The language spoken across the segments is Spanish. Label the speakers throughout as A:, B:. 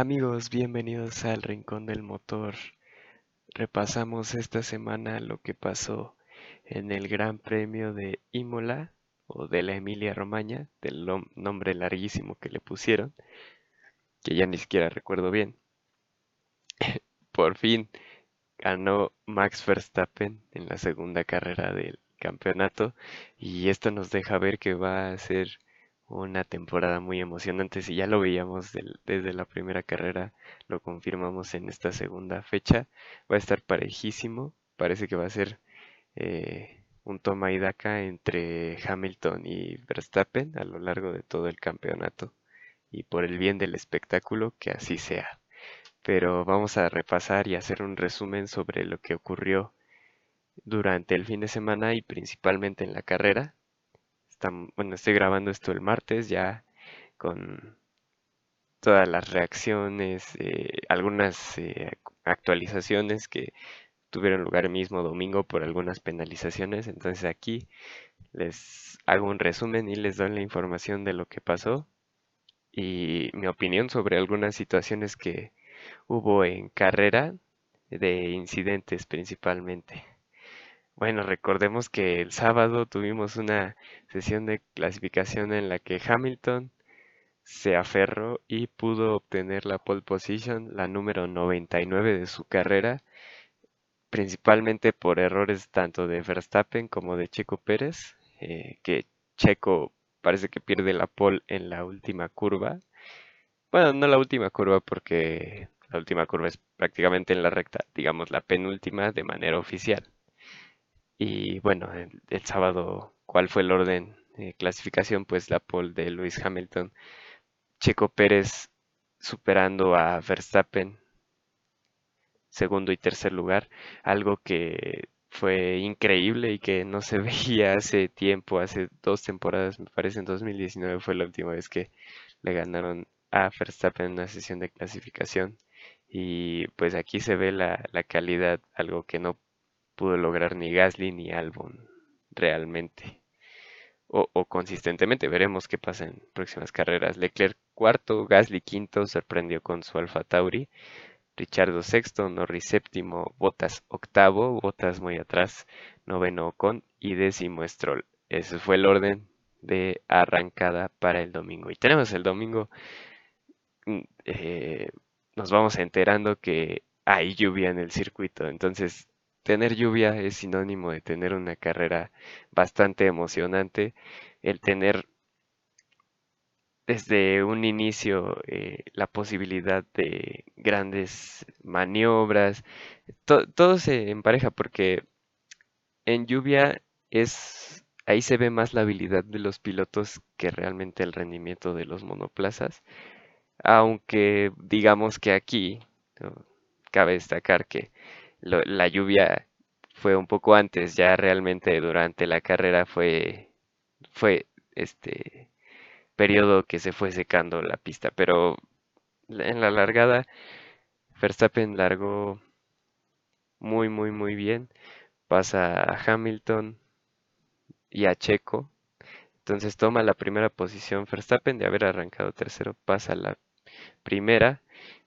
A: Amigos, bienvenidos al Rincón del Motor. Repasamos esta semana lo que pasó en el Gran Premio de Imola o de la Emilia Romagna, del nombre larguísimo que le pusieron, que ya ni siquiera recuerdo bien. Por fin ganó Max Verstappen en la segunda carrera del campeonato y esto nos deja ver que va a ser una temporada muy emocionante. Si ya lo veíamos desde la primera carrera, lo confirmamos en esta segunda fecha. Va a estar parejísimo. Parece que va a ser eh, un toma y daca entre Hamilton y Verstappen a lo largo de todo el campeonato. Y por el bien del espectáculo, que así sea. Pero vamos a repasar y hacer un resumen sobre lo que ocurrió durante el fin de semana y principalmente en la carrera bueno, estoy grabando esto el martes ya con todas las reacciones, eh, algunas eh, actualizaciones que tuvieron lugar el mismo domingo por algunas penalizaciones. Entonces aquí les hago un resumen y les doy la información de lo que pasó y mi opinión sobre algunas situaciones que hubo en carrera de incidentes principalmente. Bueno, recordemos que el sábado tuvimos una sesión de clasificación en la que Hamilton se aferró y pudo obtener la pole position, la número 99 de su carrera, principalmente por errores tanto de Verstappen como de Checo Pérez, eh, que Checo parece que pierde la pole en la última curva. Bueno, no la última curva porque la última curva es prácticamente en la recta, digamos la penúltima de manera oficial. Y bueno, el, sábado, ¿cuál fue el orden de clasificación? Pues la pole de Lewis Hamilton. Checo Pérez superando a Verstappen, segundo y tercer lugar, algo que fue increíble y que no se veía hace tiempo, hace dos temporadas, me parece en 2019 fue la última vez que le ganaron a Verstappen en una sesión de clasificación. Y pues aquí se ve la, la calidad, algo que no pudo lograr ni Gasly ni Albon realmente. O, consistentemente, veremos qué pasa en próximas carreras. Leclerc cuarto, Gasly quinto, sorprendió con su Alfa Tauri. Richardo sexto, Norris séptimo, Botas octavo, Botas muy atrás, noveno con y décimo Stroll. Ese fue el orden de arrancada para el domingo. Y tenemos el domingo, mm, eh, nos vamos enterando que hay lluvia en el circuito. Entonces tener lluvia es sinónimo de tener una carrera bastante emocionante. El tener desde un inicio eh, la posibilidad de grandes maniobras, todo se empareja porque en lluvia es ahí se ve más la habilidad de los pilotos que realmente el rendimiento de los monoplazas. Aunque digamos que aquí cabe destacar que la lluvia fue un poco antes, ya realmente durante la carrera fue, fue este periodo que se fue secando la pista, pero en la largada Verstappen largó muy muy muy bien, pasa a Hamilton y a Checo, entonces toma la primera posición Verstappen de haber arrancado tercero, pasa la primera,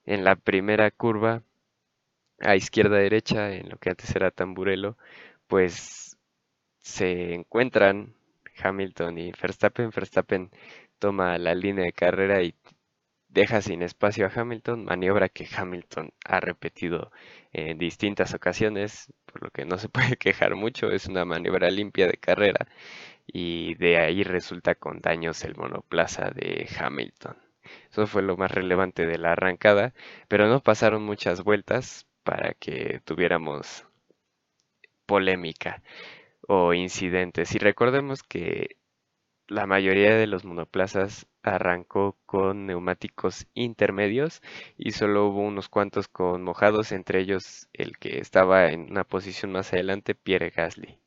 A: en la primera curva a izquierda derecha, en lo que antes era Tamburelo, pues se encuentran Hamilton y Verstappen. Verstappen toma la línea de carrera y deja sin espacio a Hamilton, maniobra que Hamilton ha repetido en distintas ocasiones, por lo que no se puede quejar mucho, es una maniobra limpia de carrera y de ahí resulta con daños el monoplaza de Hamilton. Eso fue lo más relevante de la arrancada, pero no pasaron muchas vueltas para que tuviéramos polémica o incidentes. Y recordemos que la mayoría de los monoplazas arrancó con neumáticos intermedios y solo hubo unos cuantos con mojados, entre ellos el que estaba en una posición más adelante, Pierre Gasly.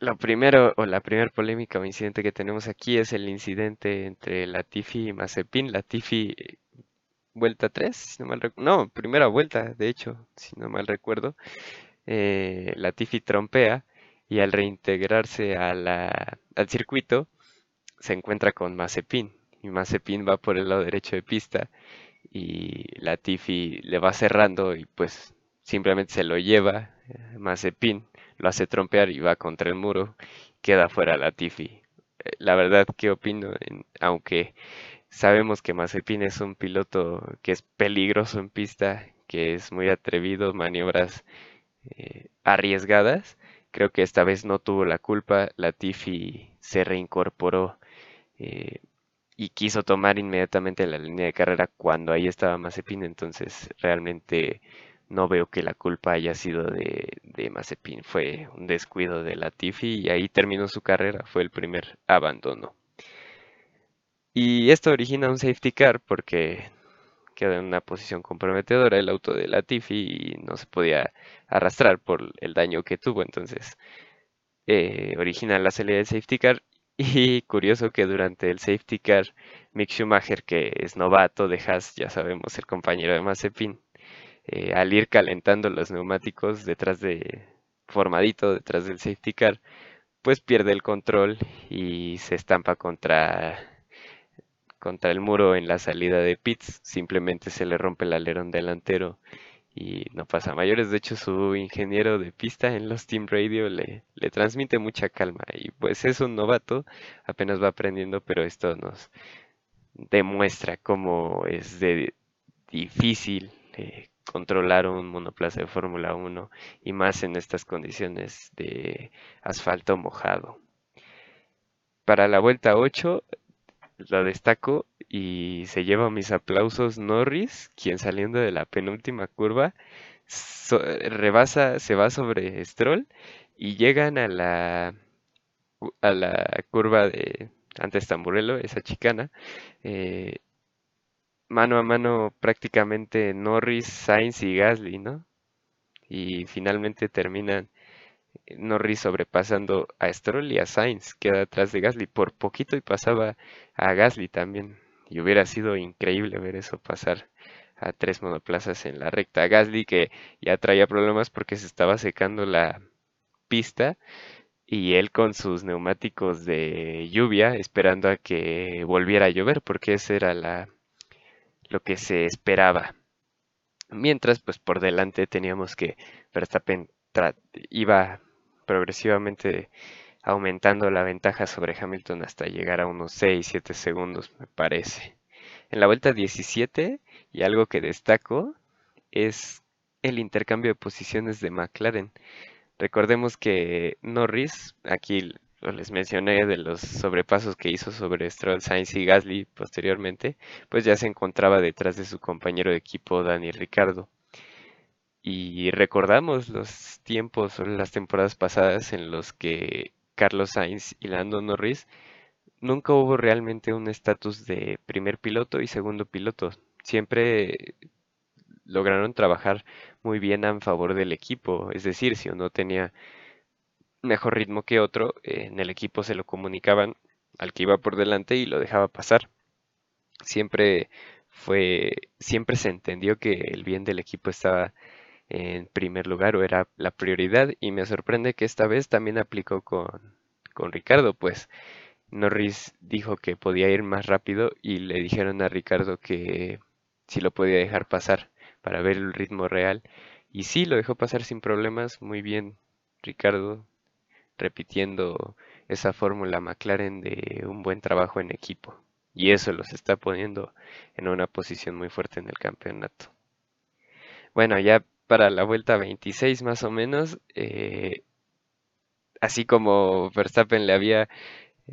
A: Lo primero o la primera polémica o incidente que tenemos aquí es el incidente entre Latifi y Mazepin. Latifi vuelta 3, si no mal. No, primera vuelta, de hecho, si no mal recuerdo. Eh, Latifi trompea y al reintegrarse al circuito se encuentra con Mazepin y Mazepin va por el lado derecho de pista y Latifi le va cerrando y pues simplemente se lo lleva eh, Mazepin, lo hace trompear y va contra el muro, queda fuera Latifi. Eh, la verdad, ¿qué opino? aunque sabemos que Mazepin es un piloto que es peligroso en pista, que es muy atrevido, maniobras eh, arriesgadas, creo que esta vez no tuvo la culpa, Latifi se reincorporó y quiso tomar inmediatamente la línea de carrera cuando ahí estaba Mazepin, entonces realmente no veo que la culpa haya sido de, de Mazepin, fue un descuido de Latifi y ahí terminó su carrera, fue el primer abandono. Y esto origina un safety car porque queda en una posición comprometedora el auto de Latifi y no se podía arrastrar por el daño que tuvo, entonces eh, origina la salida del safety car. Y curioso que durante el safety car, Mick Schumacher, que es novato de Haas, ya sabemos, el compañero de Mazepin, eh, al ir calentando los neumáticos detrás de, formadito detrás del safety car, pues pierde el control y se estampa contra, contra el muro en la salida de pits, simplemente se le rompe el alerón delantero y no pasa mayores. De hecho, su ingeniero de pista en los Team Radio le, le transmite mucha calma y pues es un novato, apenas va aprendiendo, pero esto nos demuestra cómo es de difícil eh, controlar un monoplaza de Fórmula 1 y más en estas condiciones de asfalto mojado. Para la vuelta 8 lo destaco y se lleva mis aplausos Norris, quien saliendo de la penúltima curva rebasa, se va sobre Stroll y llegan a la a la curva de antes Tamburello, esa chicana, eh, mano a mano prácticamente Norris, Sainz y Gasly, ¿no? Y finalmente terminan Norris sobrepasando a Stroll y a Sainz, queda atrás de Gasly por poquito y pasaba a Gasly también. Y hubiera sido increíble ver eso pasar a tres monoplazas en la recta. Gasly que ya traía problemas porque se estaba secando la pista y él con sus neumáticos de lluvia esperando a que volviera a llover porque ese era la lo que se esperaba. Mientras pues por delante teníamos que Verstappen iba progresivamente aumentando la ventaja sobre Hamilton hasta llegar a unos 6-7 segundos, me parece. En la vuelta 17, y algo que destaco, es el intercambio de posiciones de McLaren. Recordemos que Norris, aquí les mencioné de los sobrepasos que hizo sobre Stroll, Sainz y Gasly posteriormente, pues ya se encontraba detrás de su compañero de equipo Daniel Ricardo. Y recordamos los tiempos o las temporadas pasadas en los que Carlos Sainz y Lando Norris nunca hubo realmente un estatus de primer piloto y segundo piloto. Siempre lograron trabajar muy bien a favor del equipo. Es decir, si uno tenía mejor ritmo que otro, en el equipo se lo comunicaban al que iba por delante y lo dejaba pasar. Siempre fue, siempre se entendió que el bien del equipo estaba en primer lugar o era la prioridad y me sorprende que esta vez también aplicó con, con Ricardo, pues Norris dijo que podía ir más rápido y le dijeron a Ricardo que si lo podía dejar pasar para ver el ritmo real y sí lo dejó pasar sin problemas, muy bien Ricardo repitiendo esa fórmula McLaren de un buen trabajo en equipo y eso los está poniendo en una posición muy fuerte en el campeonato. Bueno, ya para la vuelta 26 más o menos, eh, así como Verstappen le había,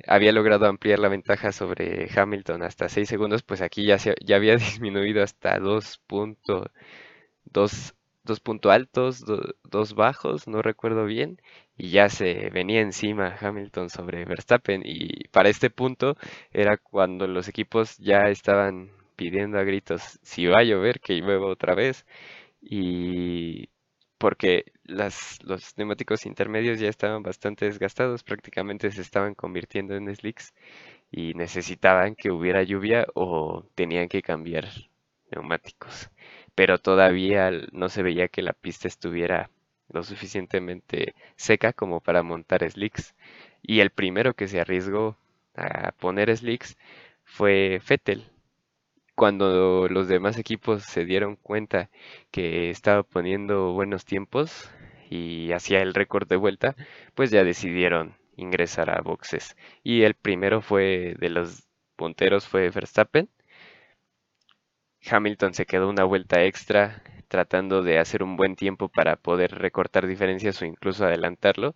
A: había logrado ampliar la ventaja sobre Hamilton hasta 6 segundos, pues aquí ya, se, ya había disminuido hasta 2.2 dos puntos altos, dos bajos, no recuerdo bien, y ya se venía encima Hamilton sobre Verstappen. Y para este punto era cuando los equipos ya estaban pidiendo a gritos si va a llover, que llueva otra vez y porque los neumáticos intermedios ya estaban bastante desgastados, prácticamente se estaban convirtiendo en slicks y necesitaban que hubiera lluvia o tenían que cambiar neumáticos. Pero todavía no se veía que la pista estuviera lo suficientemente seca como para montar slicks. Y el primero que se arriesgó a poner slicks fue Fettel. Cuando los demás equipos se dieron cuenta que estaba poniendo buenos tiempos y hacía el récord de vuelta, pues ya decidieron ingresar a boxes. Y el primero fue de los punteros fue Verstappen. Hamilton se quedó una vuelta extra tratando de hacer un buen tiempo para poder recortar diferencias o incluso adelantarlo.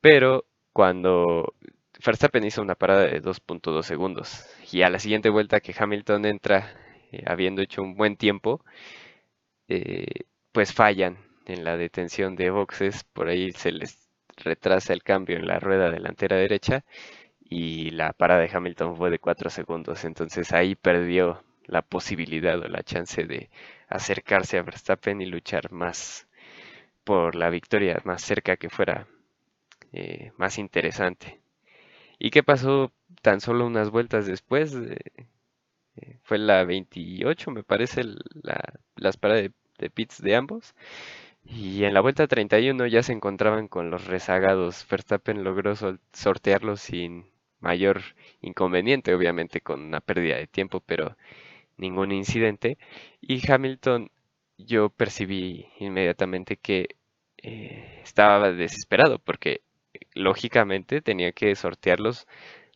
A: Pero cuando Verstappen hizo una parada de 2.2 segundos y a la siguiente vuelta que Hamilton entra eh, habiendo hecho un buen tiempo, eh, pues fallan en la detención de boxes, por ahí se les retrasa el cambio en la rueda delantera derecha y la parada de Hamilton fue de 4 segundos, entonces ahí perdió la posibilidad o la chance de acercarse a Verstappen y luchar más por la victoria, más cerca que fuera eh, más interesante. ¿Y qué pasó tan solo unas vueltas después? Eh, fue la 28, me parece, la, las paradas de, pits de ambos. Y en la vuelta 31 ya se encontraban con los rezagados. Verstappen logró sortearlos sin mayor inconveniente, obviamente con una pérdida de tiempo, pero ningún incidente. Y Hamilton, yo percibí inmediatamente que eh, estaba desesperado porque lógicamente tenía que sortearlos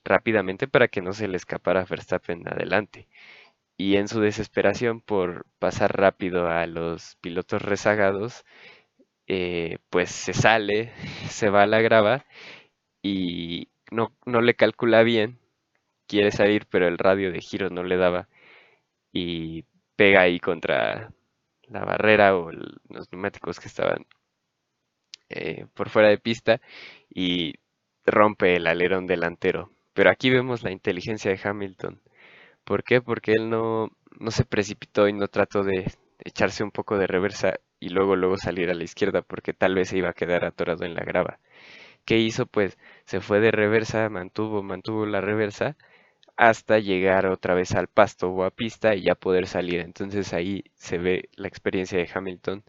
A: rápidamente para que no se le escapara Verstappen adelante. Y en su desesperación por pasar rápido a los pilotos rezagados, eh, pues se sale, se va a la grava y no, no le calcula bien, quiere salir pero el radio de giro no le daba y pega ahí contra la barrera o los neumáticos que estaban eh, por fuera de pista y rompe el alerón delantero. Pero aquí vemos la inteligencia de Hamilton. ¿Por qué? Porque él no, no se precipitó y no trató de echarse un poco de reversa y luego luego salir a la izquierda porque tal vez se iba a quedar atorado en la grava. ¿Qué hizo? Pues se fue de reversa, mantuvo, mantuvo la reversa hasta llegar otra vez al pasto o a pista y ya poder salir. Entonces ahí se ve la experiencia de Hamilton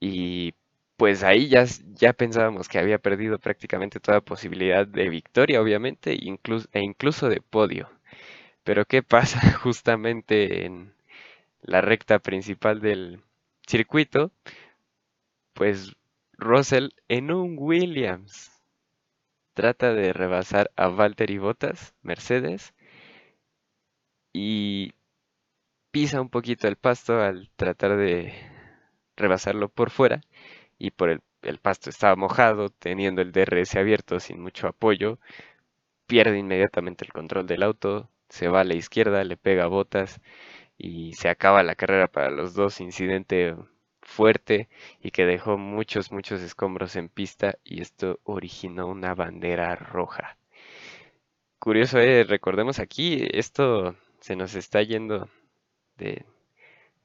A: y pues ahí ya, ya pensábamos que había perdido prácticamente toda posibilidad de victoria, obviamente, e incluso de podio. Pero ¿qué pasa justamente en la recta principal del circuito? Pues Russell en un Williams trata de rebasar a Valtteri Bottas, Mercedes, y pisa un poquito el pasto al tratar de rebasarlo por fuera y por el, el pasto estaba mojado, teniendo el DRS abierto sin mucho apoyo, pierde inmediatamente el control del auto, se va a la izquierda, le pega botas y se acaba la carrera para los dos, incidente fuerte y que dejó muchos, muchos escombros en pista y esto originó una bandera roja. Curioso, eh, recordemos aquí, esto se nos está yendo de...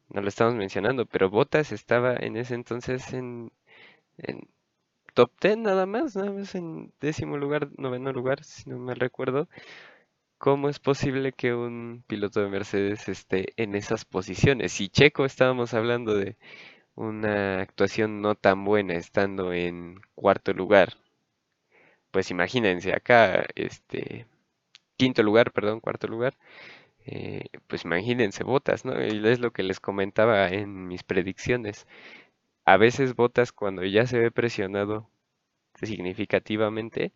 A: No lo estamos mencionando, pero Botas estaba en ese entonces en, en top 10 nada más, nada más en décimo lugar, noveno lugar, si no me recuerdo. ¿Cómo es posible que un piloto de Mercedes esté en esas posiciones? Si Checo estábamos hablando de una actuación no tan buena estando en cuarto lugar. Pues imagínense acá, este, quinto lugar, perdón, cuarto lugar. Eh, pues imagínense botas, ¿no? Y es lo que les comentaba en mis predicciones. A veces botas cuando ya se ve presionado significativamente,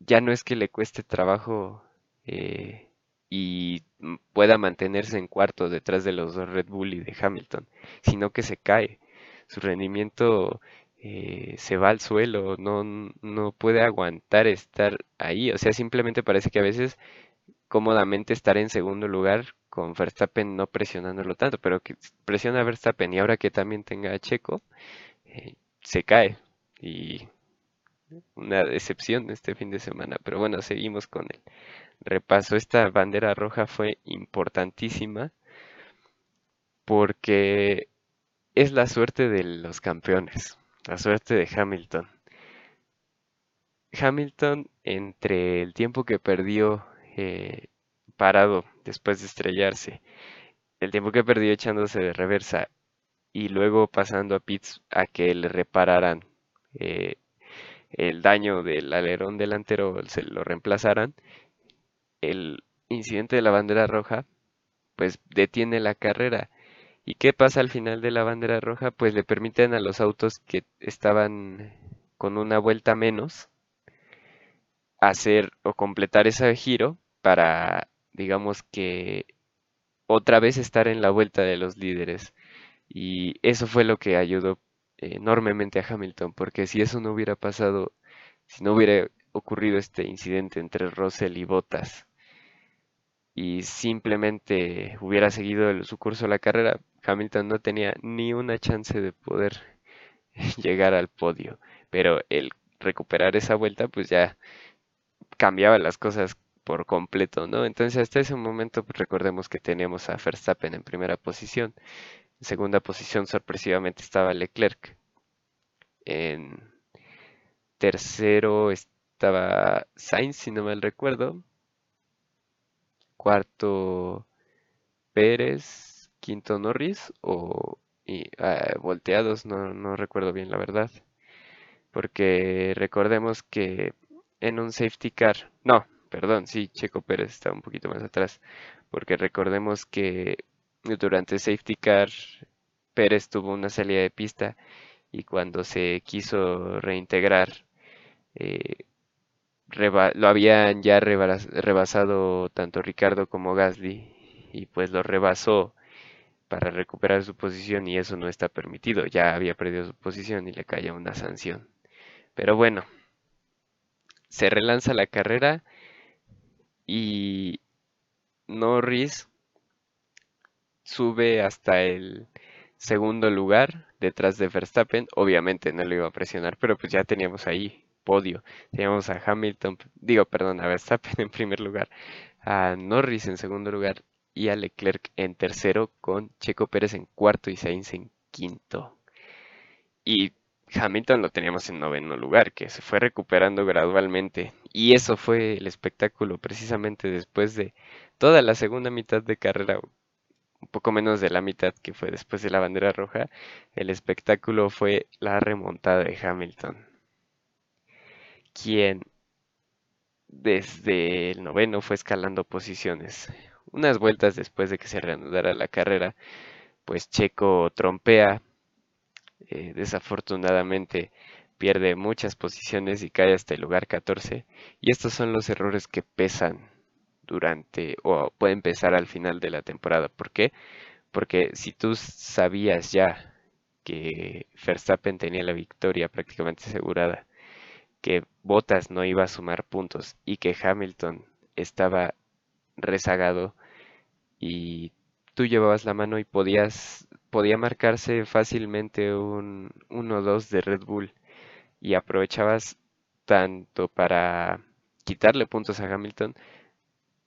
A: ya no es que le cueste trabajo eh, y pueda mantenerse en cuarto detrás de los dos Red Bull y de Hamilton, sino que se cae. Su rendimiento eh, se va al suelo, no, no puede aguantar estar ahí. O sea, simplemente parece que a veces cómodamente estar en segundo lugar con Verstappen no presionándolo tanto, pero que presiona Verstappen y ahora que también tenga a Checo, eh, se cae. Y una decepción este fin de semana. Pero bueno, seguimos con él repaso, esta bandera roja fue importantísima porque es la suerte de los campeones, la suerte de Hamilton. Hamilton, entre el tiempo que perdió eh, parado después de estrellarse, el tiempo que perdió echándose de reversa y luego pasando a pits a que le repararan eh, el daño del alerón delantero, se lo reemplazaran, el incidente de la bandera roja, pues detiene la carrera. ¿Y qué pasa al final de la bandera roja? Pues le permiten a los autos que estaban con una vuelta menos hacer o completar ese giro para, digamos que, otra vez estar en la vuelta de los líderes. Y eso fue lo que ayudó enormemente a Hamilton, porque si eso no hubiera pasado, si no hubiera ocurrido este incidente entre Russell y Bottas y simplemente hubiera seguido su curso la carrera, Hamilton no tenía ni una chance de poder llegar al podio. Pero el recuperar esa vuelta, pues ya cambiaba las cosas por completo, ¿no? Entonces hasta ese momento pues, recordemos que teníamos a Verstappen en primera posición. En segunda posición sorpresivamente estaba Leclerc. En tercero estaba Sainz, si no mal recuerdo. Cuarto Pérez. Quinto Norris o ah, volteados, no, no recuerdo bien la verdad. Porque recordemos que en un safety car, no, perdón, sí, Checo Pérez está un poquito más atrás, porque recordemos que durante safety car Pérez tuvo una salida de pista y cuando se quiso reintegrar eh, lo habían ya rebasado tanto Ricardo como Gasly y pues lo rebasó para recuperar su posición y eso no está permitido, ya había perdido su posición y le caía una sanción. Pero bueno, se relanza la carrera y Norris sube hasta el segundo lugar detrás de Verstappen. Obviamente no lo iba a presionar, pero pues ya teníamos ahí podio. Teníamos a Hamilton, digo, perdón, a Verstappen en primer lugar, a Norris en segundo lugar y a Leclerc en tercero con Checo Pérez en cuarto y Sainz en quinto. Y Hamilton lo teníamos en noveno lugar, que se fue recuperando gradualmente. Y eso fue el espectáculo precisamente después de toda la segunda mitad de carrera, un poco menos de la mitad que fue después de la bandera roja. El espectáculo fue la remontada de Hamilton, quien desde el noveno fue escalando posiciones. Unas vueltas después de que se reanudara la carrera, pues Checo trompea eh, desafortunadamente pierde muchas posiciones y cae hasta el lugar 14. Y estos son los errores que pesan durante o pueden pesar al final de la temporada. ¿Por qué? Porque si tú sabías ya que Verstappen tenía la victoria prácticamente asegurada, que Bottas no iba a sumar puntos y que Hamilton estaba rezagado y tú llevabas la mano y podías podía marcarse fácilmente un 1-2 de Red Bull y aprovechabas tanto para quitarle puntos a Hamilton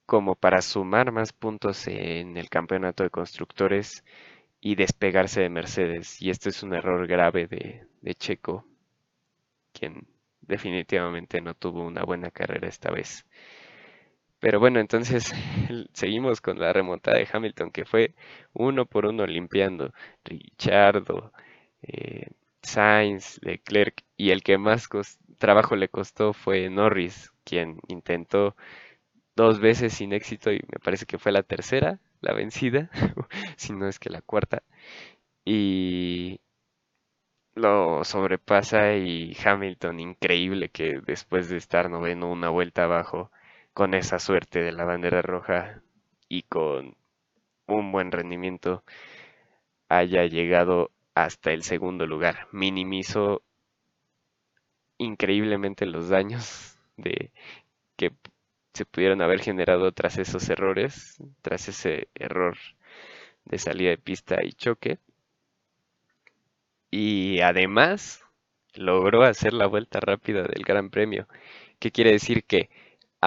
A: como para sumar más puntos en el campeonato de constructores y despegarse de Mercedes. Y esto es un error grave de, de Checo, quien definitivamente no tuvo una buena carrera esta vez. Pero bueno, entonces seguimos con la remontada de Hamilton, que fue uno por uno limpiando. Richardo, eh, Sainz, Leclerc, y el que más trabajo le costó fue Norris, quien intentó dos veces sin éxito y me parece que fue la tercera, la vencida, si no es que la cuarta. Y lo sobrepasa y Hamilton, increíble que después de estar noveno una vuelta abajo, con esa suerte de la bandera roja y con un buen rendimiento haya llegado hasta el segundo lugar. Minimizó increíblemente los daños de que se pudieron haber generado tras esos errores, tras ese error de salida de pista y choque. Y además logró hacer la vuelta rápida del Gran Premio. ¿Qué quiere decir? Que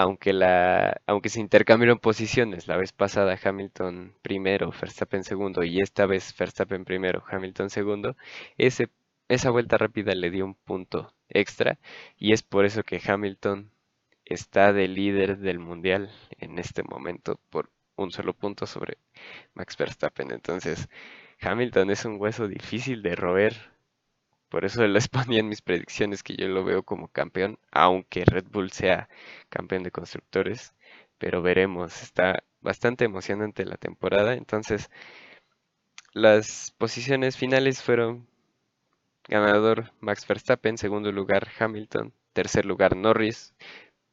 A: aunque, la, aunque se intercambiaron posiciones, la vez pasada Hamilton primero, Verstappen segundo y esta vez Verstappen primero, Hamilton segundo, ese, esa vuelta rápida le dio un punto extra y es por eso que Hamilton está de líder del mundial en este momento por un solo punto sobre Max Verstappen. Entonces, Hamilton es un hueso difícil de roer por eso les ponía en mis predicciones que yo lo veo como campeón, aunque Red Bull sea campeón de constructores. pero veremos, está bastante emocionante la temporada, entonces las posiciones finales fueron ganador Max Verstappen, segundo lugar Hamilton, tercer lugar Norris,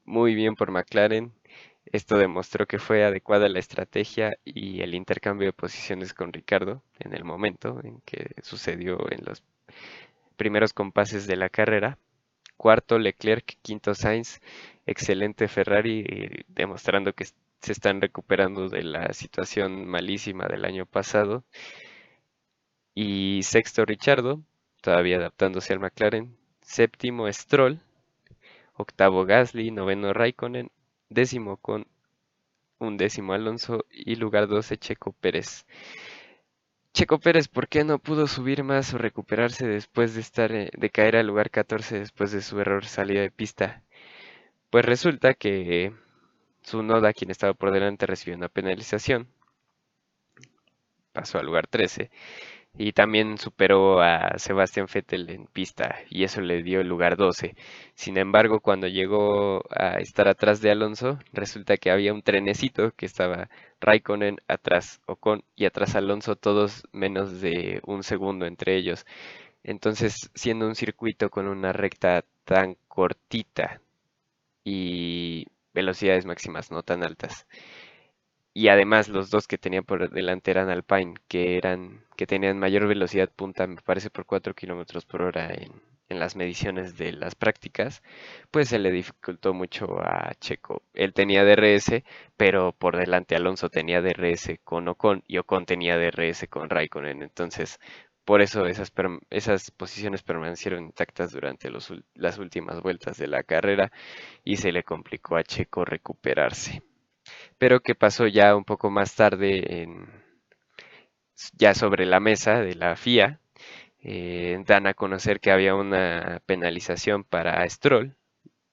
A: muy bien por McLaren, esto demostró que fue adecuada la estrategia y el intercambio de posiciones con Ricardo en el momento en que sucedió en los primeros compases de la carrera. Cuarto Leclerc, quinto Sainz, excelente Ferrari, demostrando que se están recuperando de la situación malísima del año pasado. Y sexto Richardo, todavía adaptándose al McLaren. Séptimo Stroll, octavo Gasly, noveno Raikkonen, décimo con un décimo Alonso y lugar 12 Checo Pérez. Checo Pérez, ¿por qué no pudo subir más o recuperarse después de estar eh, de caer al lugar 14 después de su error salida de pista? Pues resulta que su noda, quien estaba por delante, recibió una penalización. Pasó al lugar 13 y también superó a Sebastián Vettel en pista y eso le dio el lugar 12. Sin embargo, cuando llegó a estar atrás de Alonso, resulta que había un trenecito que estaba Raikkonen atrás Ocon y atrás Alonso, todos menos de un segundo entre ellos. Entonces, siendo un circuito con una recta tan cortita y velocidades máximas no tan altas, y además los dos que tenía por delante eran Alpine, que eran que tenían mayor velocidad punta, me parece por 4 kilómetros por hora en, en, las mediciones de las prácticas, pues se le dificultó mucho a Checo. Él tenía DRS, pero por delante Alonso tenía DRS con Ocon y Ocon tenía DRS con Raikkonen. Entonces, por eso esas, esas posiciones permanecieron intactas durante los, las últimas vueltas de la carrera y se le complicó a Checo recuperarse pero que pasó ya un poco más tarde en, ya sobre la mesa de la FIA. Eh, dan a conocer que había una penalización para Stroll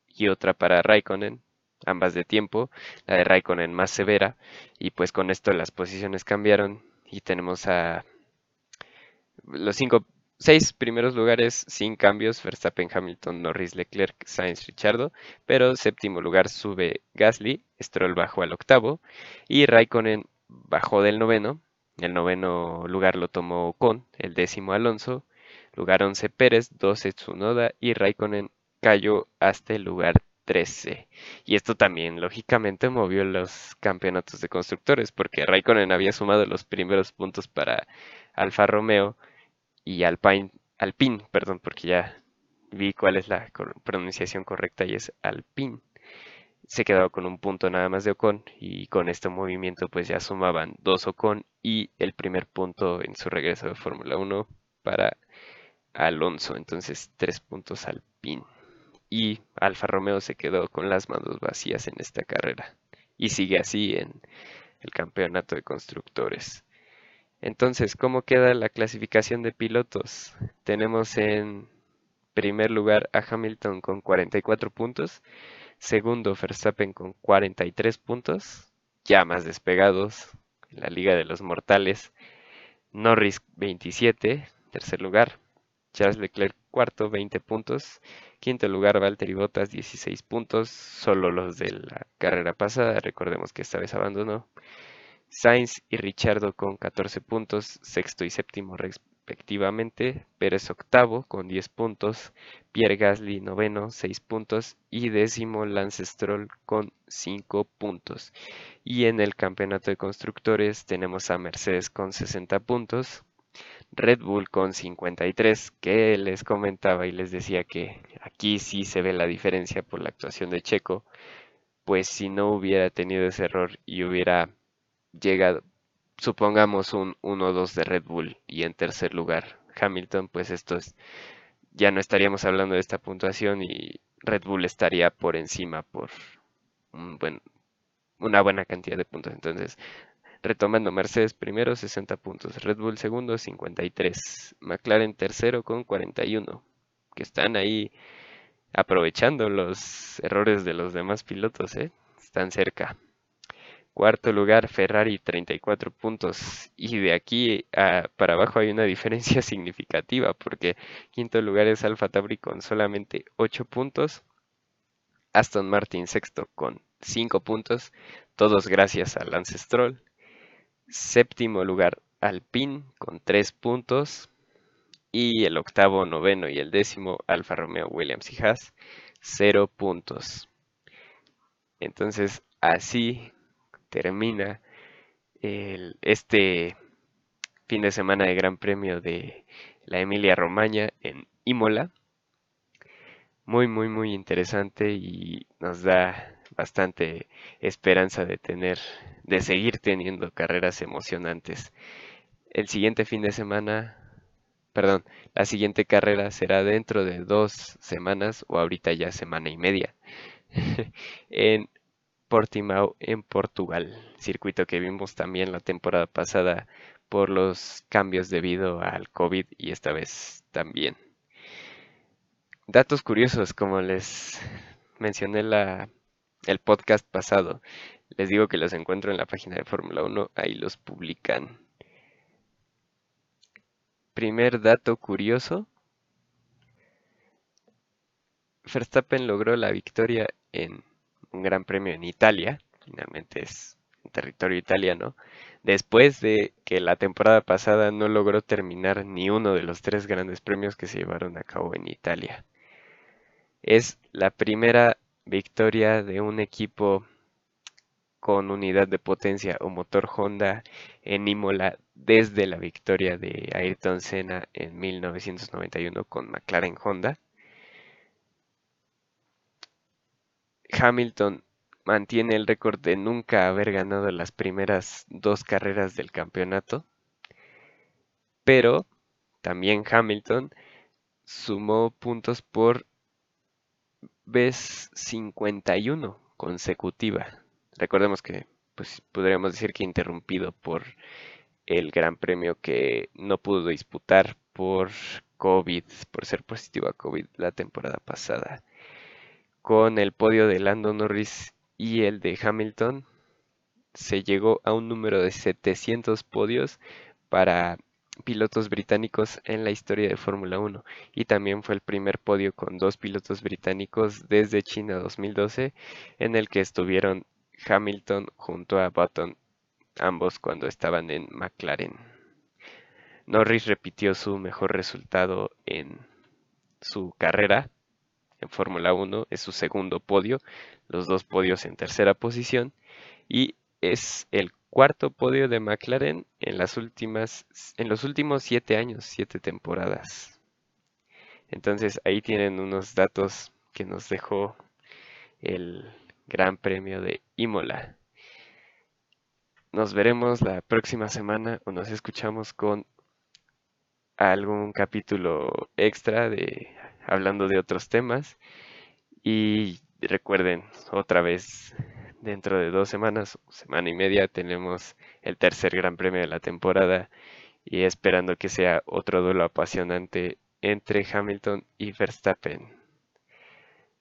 A: y otra para Raikkonen, ambas de tiempo, la de Raikkonen más severa, y pues con esto las posiciones cambiaron y tenemos a los cinco seis primeros lugares sin cambios, Verstappen, Hamilton, Norris, Leclerc, Sainz, Richardo, pero séptimo lugar sube Gasly, Stroll bajó al octavo y Raikkonen bajó del noveno, el noveno lugar lo tomó Ocon, el décimo Alonso, lugar 11 Pérez, 12 Tsunoda y Raikkonen cayó hasta el lugar 13. Y esto también, lógicamente, movió los campeonatos de constructores, porque Raikkonen había sumado los primeros puntos para Alfa Romeo y Alpine, Alpine, perdón, porque ya vi cuál es la pronunciación correcta y es Alpine. Se quedaba con un punto nada más de Ocon y con este movimiento pues ya sumaban dos Ocon y el primer punto en su regreso de Fórmula 1 para Alonso. Entonces tres puntos Alpine. Y Alfa Romeo se quedó con las manos vacías en esta carrera. Y sigue así en el campeonato de constructores. Entonces, ¿cómo queda la clasificación de pilotos? Tenemos en primer lugar a Hamilton con 44 puntos, segundo Verstappen con 43 puntos, ya más despegados en la Liga de los Mortales, Norris 27, tercer lugar, Charles Leclerc cuarto, 20 puntos, quinto lugar Valtteri Bottas 16 puntos, solo los de la carrera pasada, recordemos que esta vez abandonó. Sainz y Richardo con 14 puntos, sexto y séptimo respectivamente, Pérez octavo con 10 puntos, Pierre Gasly noveno, 6 puntos y décimo Lance Stroll con 5 puntos. Y en el campeonato de constructores tenemos a Mercedes con 60 puntos, Red Bull con 53, que les comentaba y les decía que aquí sí se ve la diferencia por la actuación de Checo, pues si no hubiera tenido ese error y hubiera llega, supongamos, un 1-2 de Red Bull y en tercer lugar Hamilton, pues esto es, ya no estaríamos hablando de esta puntuación y Red Bull estaría por encima por un buen, una buena cantidad de puntos. Entonces, retomando, Mercedes primero 60 puntos, Red Bull segundo 53, McLaren tercero con 41, que están ahí aprovechando los errores de los demás pilotos, ¿eh? están cerca. Cuarto lugar, Ferrari, 34 puntos. Y de aquí para abajo hay una diferencia significativa, porque quinto lugar es Alfa Tauri con solamente 8 puntos. Aston Martin sexto con 5 puntos, todos gracias al Ancestral. Séptimo lugar Alpine con 3 puntos. Y el octavo, noveno y el décimo Alfa Romeo Williams y Haas, 0 puntos. Entonces así termina este fin de semana de Gran Premio de la Emilia Romagna en Imola. Muy, muy, muy interesante y nos da bastante esperanza de tener, de seguir teniendo carreras emocionantes. El siguiente fin de semana, perdón, la siguiente carrera será dentro de dos semanas o ahorita ya semana y media en Portimao en Portugal, circuito que vimos también la temporada pasada por los cambios debido al COVID y esta vez también. Datos curiosos, como les mencioné la, el podcast pasado, les digo que los encuentro en la página de Fórmula 1, ahí los publican. Primer dato curioso, Verstappen logró la victoria en un gran premio en Italia, finalmente es territorio italiano, después de que la temporada pasada no logró terminar ni uno de los tres grandes premios que se llevaron a cabo en Italia. Es la primera victoria de un equipo con unidad de potencia o motor Honda en Imola desde la victoria de Ayrton Senna en 1991 con McLaren Honda. Hamilton mantiene el récord de nunca haber ganado las primeras dos carreras del campeonato, pero también Hamilton sumó puntos por vez 51 consecutiva. Recordemos que pues podríamos decir que interrumpido por el Gran Premio que no pudo disputar por COVID, por ser positivo a COVID la temporada pasada con el podio de Lando Norris y el de Hamilton, se llegó a un número de 700 podios para pilotos británicos en la historia de Fórmula 1 y también fue el primer podio con dos pilotos británicos desde China 2012 en el que estuvieron Hamilton junto a Button ambos cuando estaban en McLaren. Norris repitió su mejor resultado en su carrera en Fórmula 1, es su segundo podio, los dos podios en tercera posición y es el cuarto podio de McLaren en las últimas en los últimos siete años, siete temporadas. Entonces ahí tienen unos datos que nos dejó el Gran Premio de Imola. Nos veremos la próxima semana o nos escuchamos con algún capítulo extra de hablando de otros temas. Y recuerden, otra vez, dentro de dos semanas, semana y media, tenemos el tercer Gran Premio de la temporada y esperando que sea otro duelo apasionante entre Hamilton y Verstappen.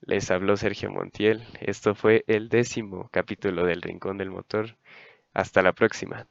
A: Les habló Sergio Montiel. Esto fue el décimo capítulo del Rincón del Motor. Hasta la próxima.